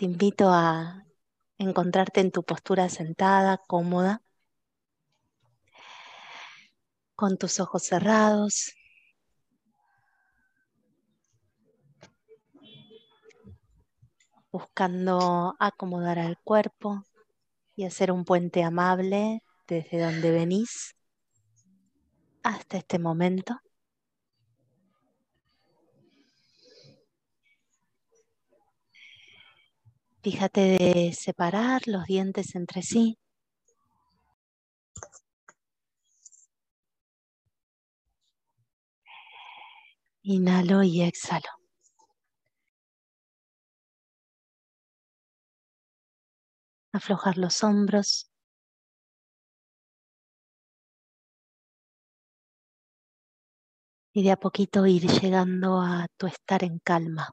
Te invito a encontrarte en tu postura sentada, cómoda, con tus ojos cerrados. buscando acomodar al cuerpo y hacer un puente amable desde donde venís hasta este momento. Fíjate de separar los dientes entre sí. Inhalo y exhalo. Aflojar los hombros. Y de a poquito ir llegando a tu estar en calma.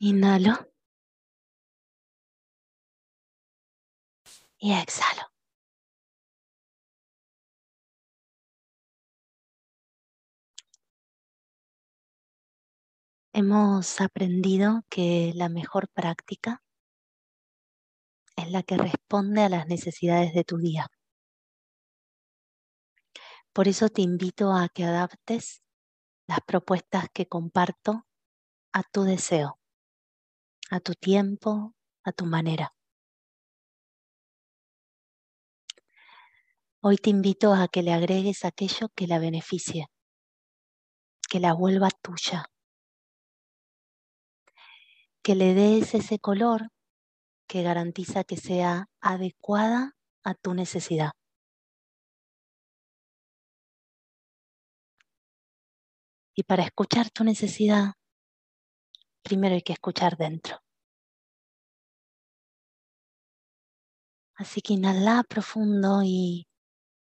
Inhalo. Y exhalo. Hemos aprendido que la mejor práctica es la que responde a las necesidades de tu día. Por eso te invito a que adaptes las propuestas que comparto a tu deseo a tu tiempo, a tu manera. Hoy te invito a que le agregues aquello que la beneficie, que la vuelva tuya, que le des ese color que garantiza que sea adecuada a tu necesidad. Y para escuchar tu necesidad, primero hay que escuchar dentro. Así que inhala profundo y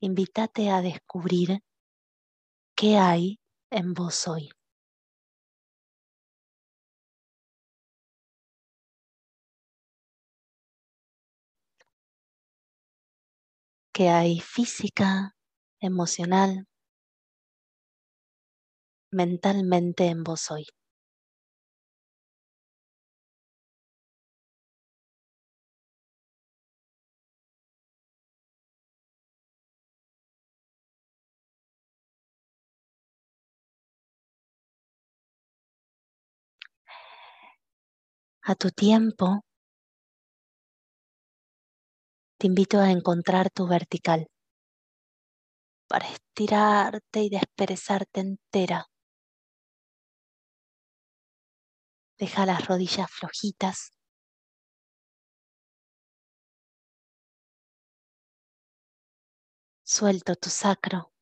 invítate a descubrir qué hay en vos hoy. ¿Qué hay física, emocional, mentalmente en vos hoy? A tu tiempo, te invito a encontrar tu vertical para estirarte y desperezarte entera. Deja las rodillas flojitas. Suelto tu sacro.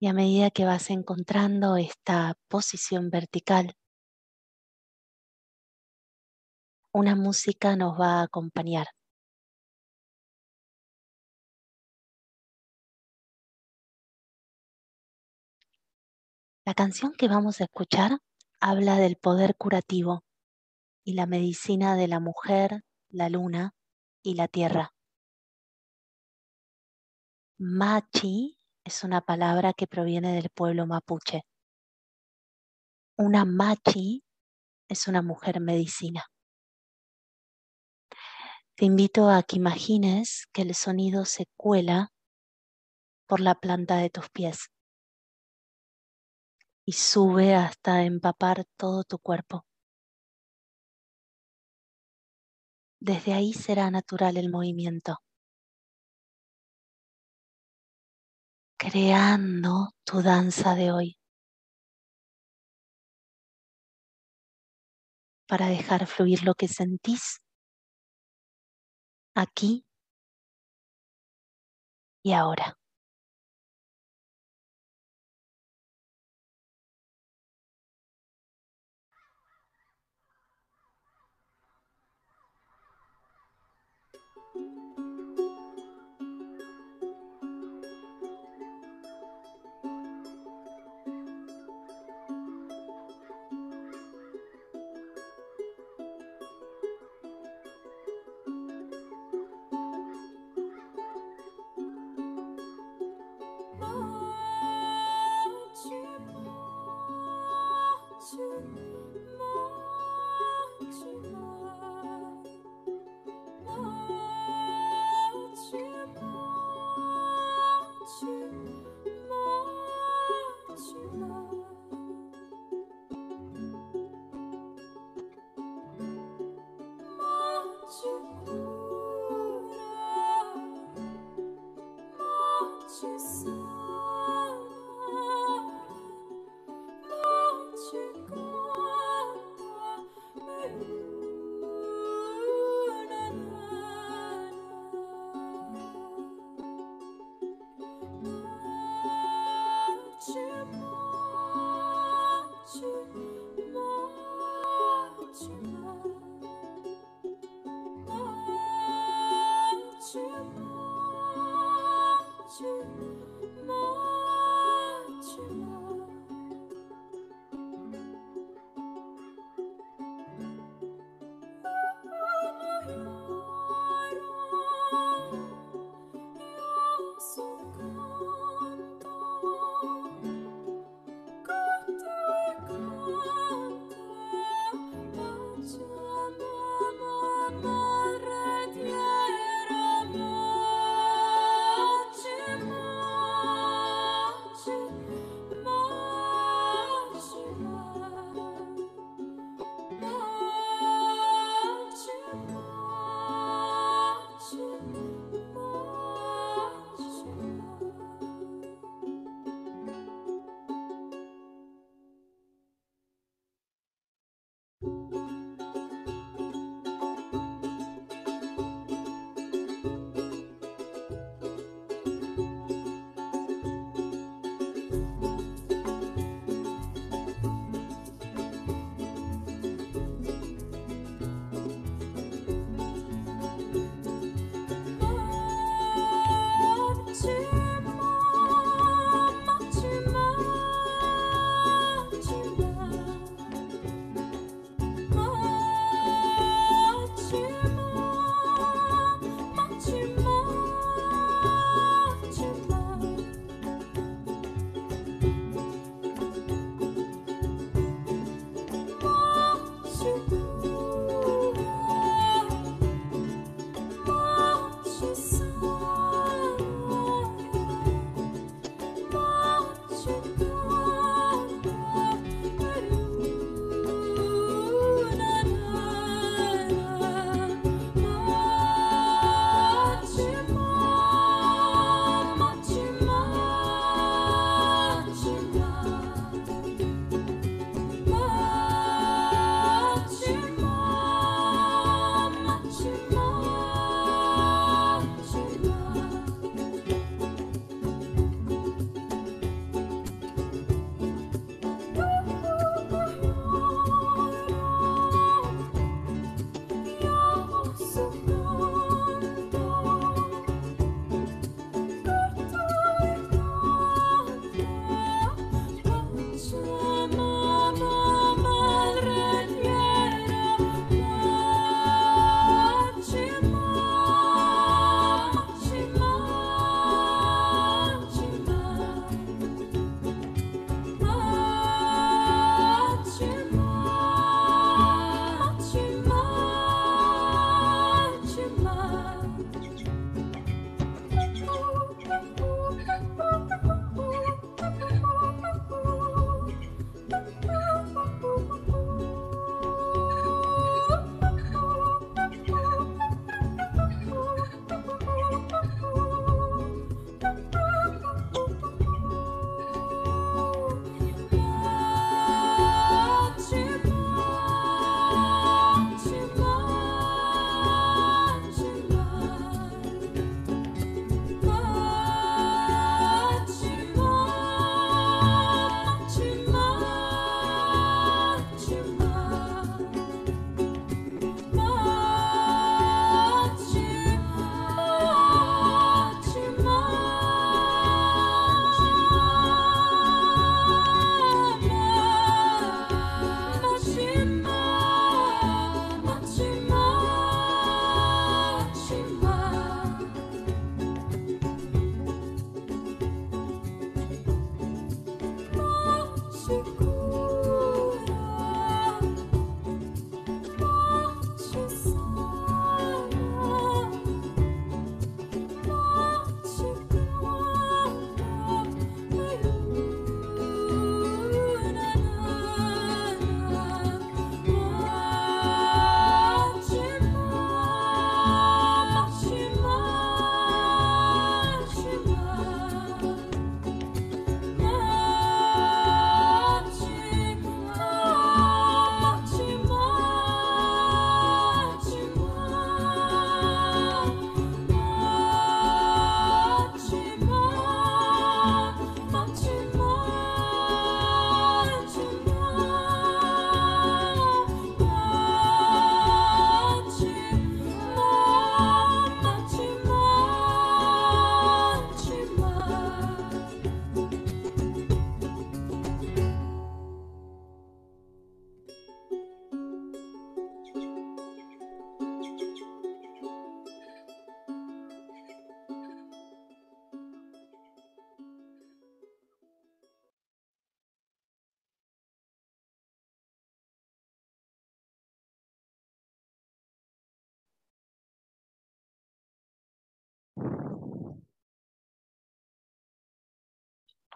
Y a medida que vas encontrando esta posición vertical, una música nos va a acompañar. La canción que vamos a escuchar habla del poder curativo y la medicina de la mujer, la luna y la tierra. Machi es una palabra que proviene del pueblo mapuche. Una machi es una mujer medicina. Te invito a que imagines que el sonido se cuela por la planta de tus pies y sube hasta empapar todo tu cuerpo. Desde ahí será natural el movimiento. Creando tu danza de hoy. Para dejar fluir lo que sentís aquí y ahora.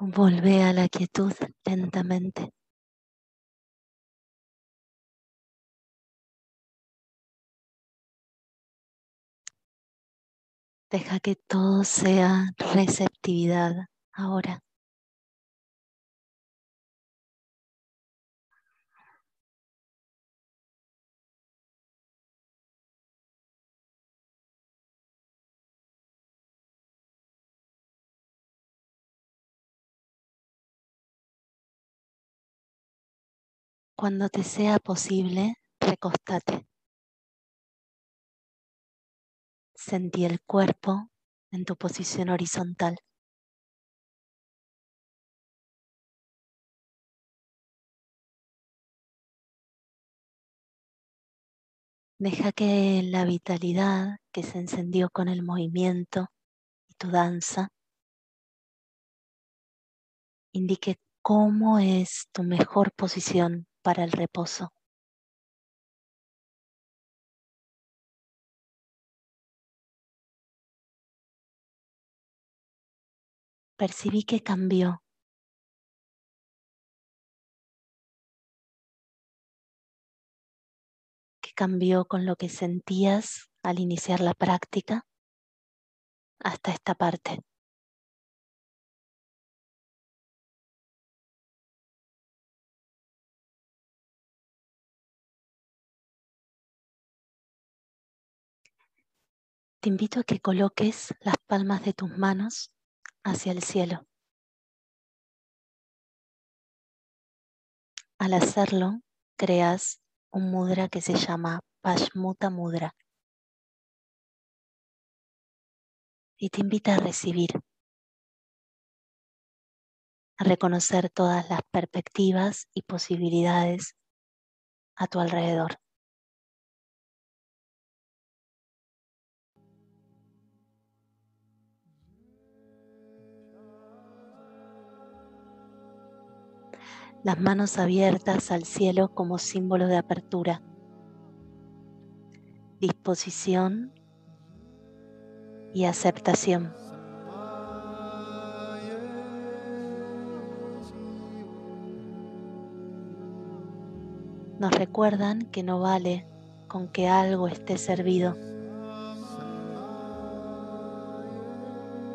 Volvé a la quietud lentamente. Deja que todo sea receptividad ahora. Cuando te sea posible, recostate. Sentí el cuerpo en tu posición horizontal. Deja que la vitalidad que se encendió con el movimiento y tu danza indique cómo es tu mejor posición para el reposo. Percibí que cambió. Que cambió con lo que sentías al iniciar la práctica hasta esta parte. Te invito a que coloques las palmas de tus manos hacia el cielo. Al hacerlo, creas un mudra que se llama Pashmuta Mudra. Y te invita a recibir, a reconocer todas las perspectivas y posibilidades a tu alrededor. Las manos abiertas al cielo como símbolo de apertura, disposición y aceptación. Nos recuerdan que no vale con que algo esté servido.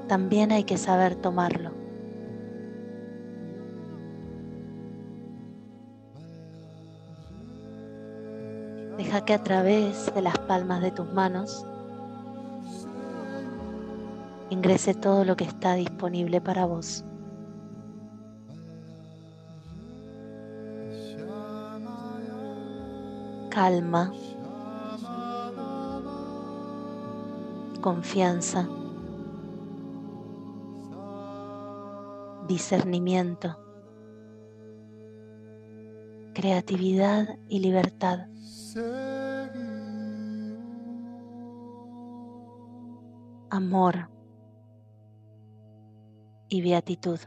También hay que saber tomarlo. Deja que a través de las palmas de tus manos ingrese todo lo que está disponible para vos. Calma, confianza, discernimiento, creatividad y libertad. Amor y beatitud.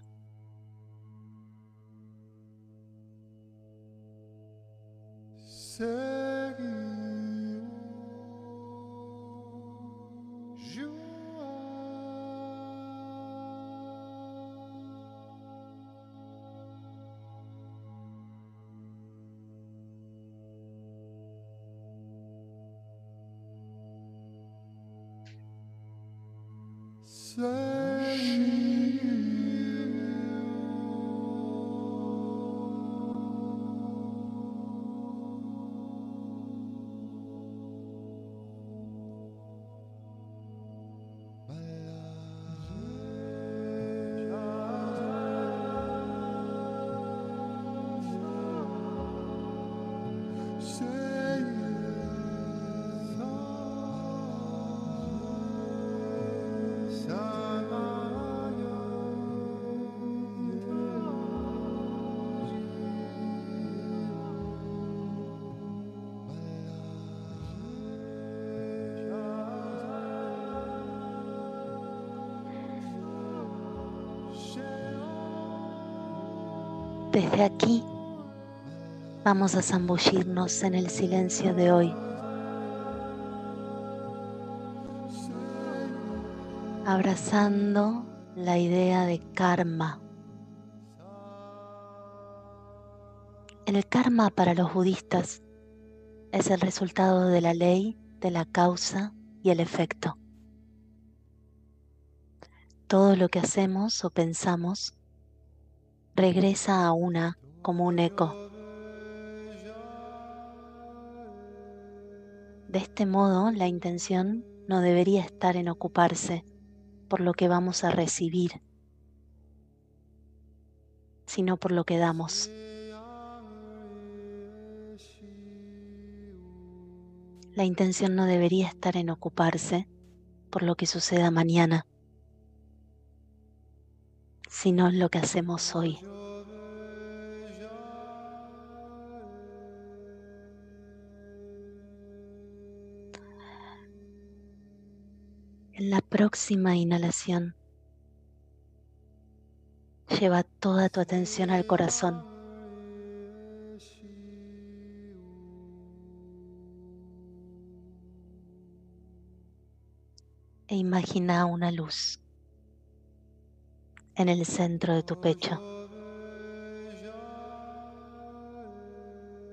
Desde aquí vamos a zambullirnos en el silencio de hoy. Abrazando la idea de karma. El karma para los budistas es el resultado de la ley, de la causa y el efecto. Todo lo que hacemos o pensamos regresa a una como un eco. De este modo, la intención no debería estar en ocuparse por lo que vamos a recibir, sino por lo que damos. La intención no debería estar en ocuparse por lo que suceda mañana, sino lo que hacemos hoy. En la próxima inhalación, lleva toda tu atención al corazón. E imagina una luz en el centro de tu pecho.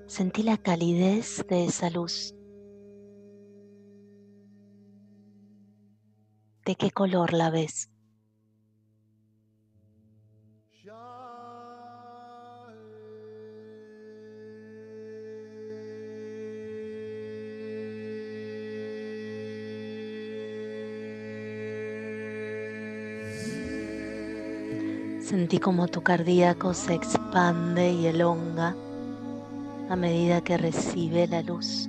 Sentí la calidez de esa luz. ¿De qué color la ves? Sentí como tu cardíaco se expande y elonga a medida que recibe la luz.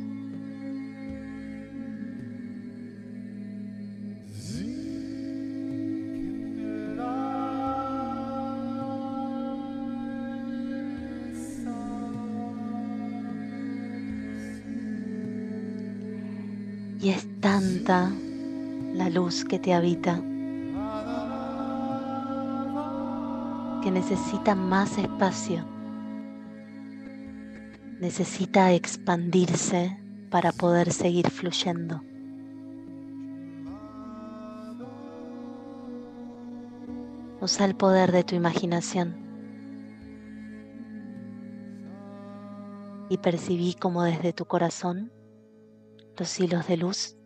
Y es tanta la luz que te habita necesita más espacio, necesita expandirse para poder seguir fluyendo. Usa el poder de tu imaginación y percibí como desde tu corazón los hilos de luz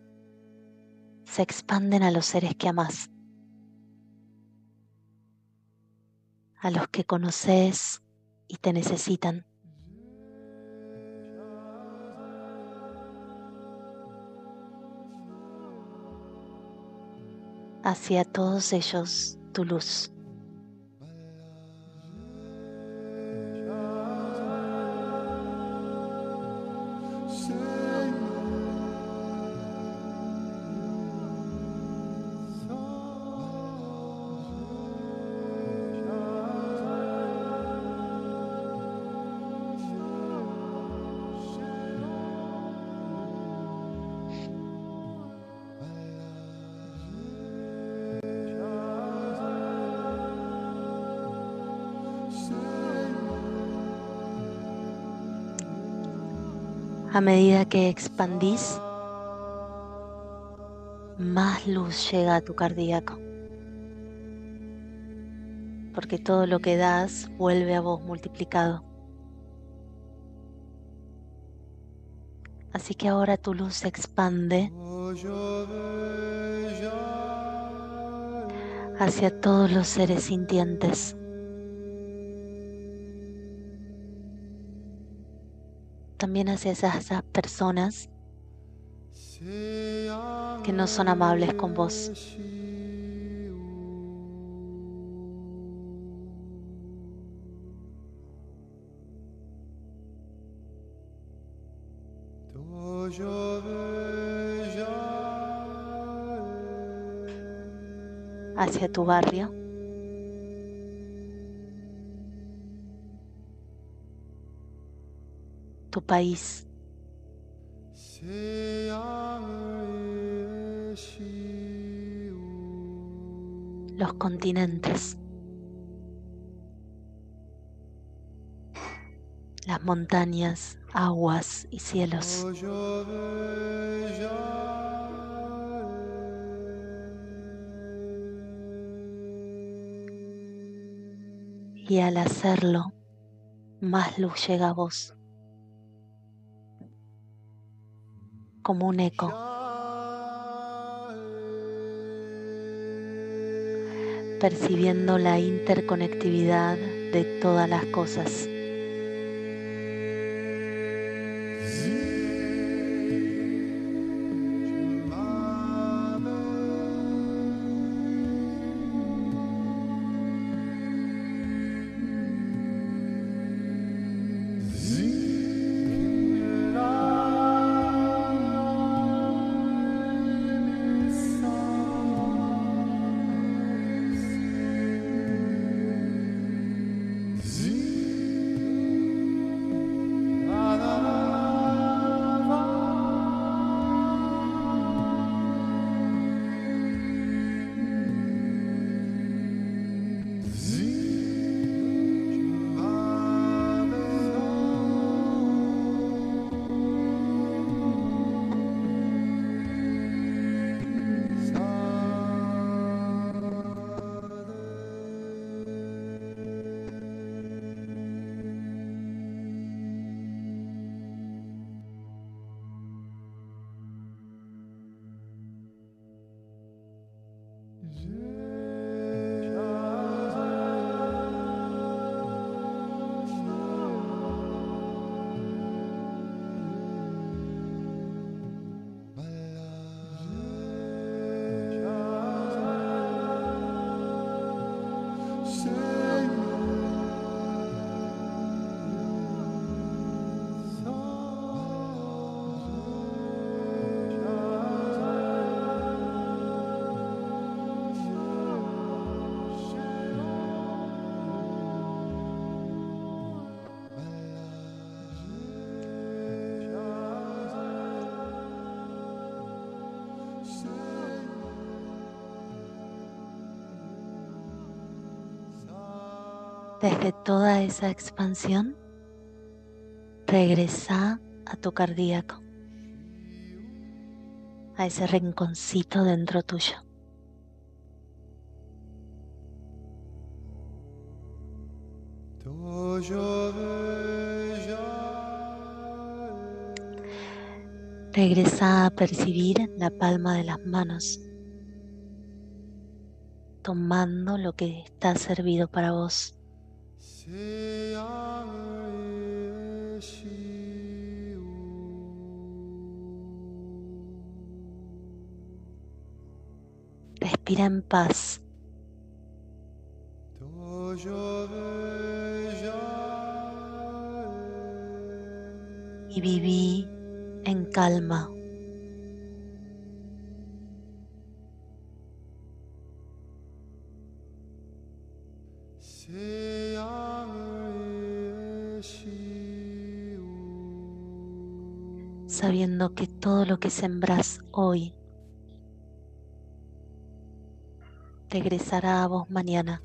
se expanden a los seres que amas. A los que conoces y te necesitan. Hacia todos ellos tu luz. A medida que expandís, más luz llega a tu cardíaco. Porque todo lo que das vuelve a vos multiplicado. Así que ahora tu luz se expande hacia todos los seres sintientes. También hacia esas, personas que no son amables con vos. hacia tu barrio. Tu país. Los continentes. Las montañas, aguas y cielos. Y al hacerlo, más luz llega a vos, como un eco. percibiendo la interconectividad de todas las cosas. Jesus. Desde toda esa expansión, regresa a tu cardíaco, a ese rinconcito dentro tuyo. Regresa a percibir la palma de las manos, tomando lo que está servido para vos. Respira en paz. Y viví en calma. Sabiendo que todo lo que sembras hoy regresará a vos mañana.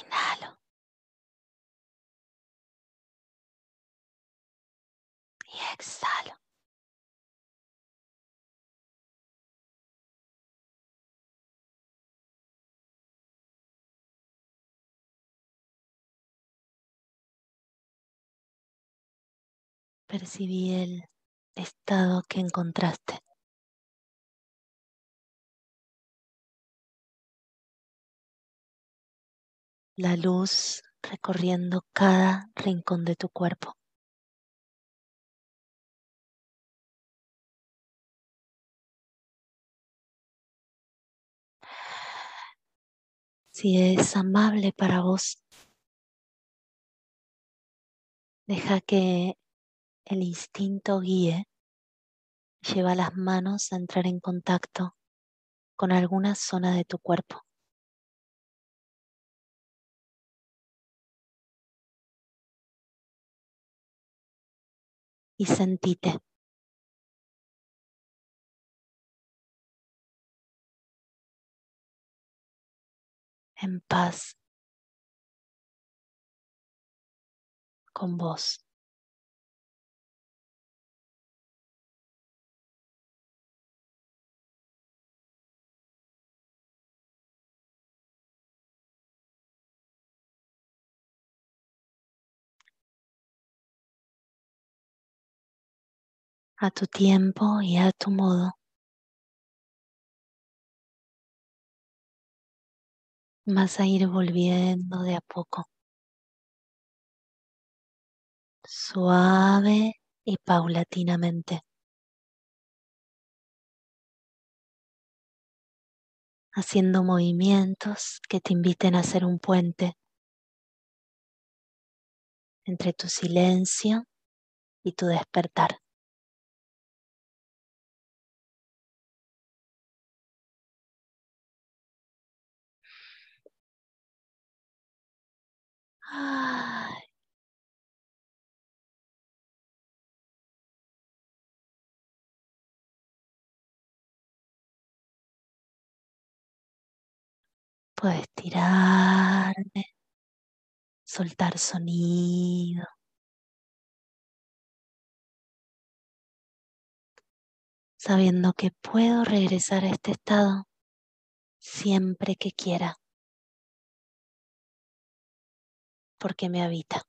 Inhalo. Y exhalo. Percibí el estado que encontraste. La luz recorriendo cada rincón de tu cuerpo. Si es amable para vos, deja que el instinto guíe, lleva las manos a entrar en contacto con alguna zona de tu cuerpo. Y sentite. En paz con vos. A tu tiempo y a tu modo. Vas a ir volviendo de a poco, suave y paulatinamente, haciendo movimientos que te inviten a hacer un puente entre tu silencio y tu despertar. Puedes tirarme, soltar sonido. Sabiendo que puedo regresar a este estado siempre que quiera. Porque me habita.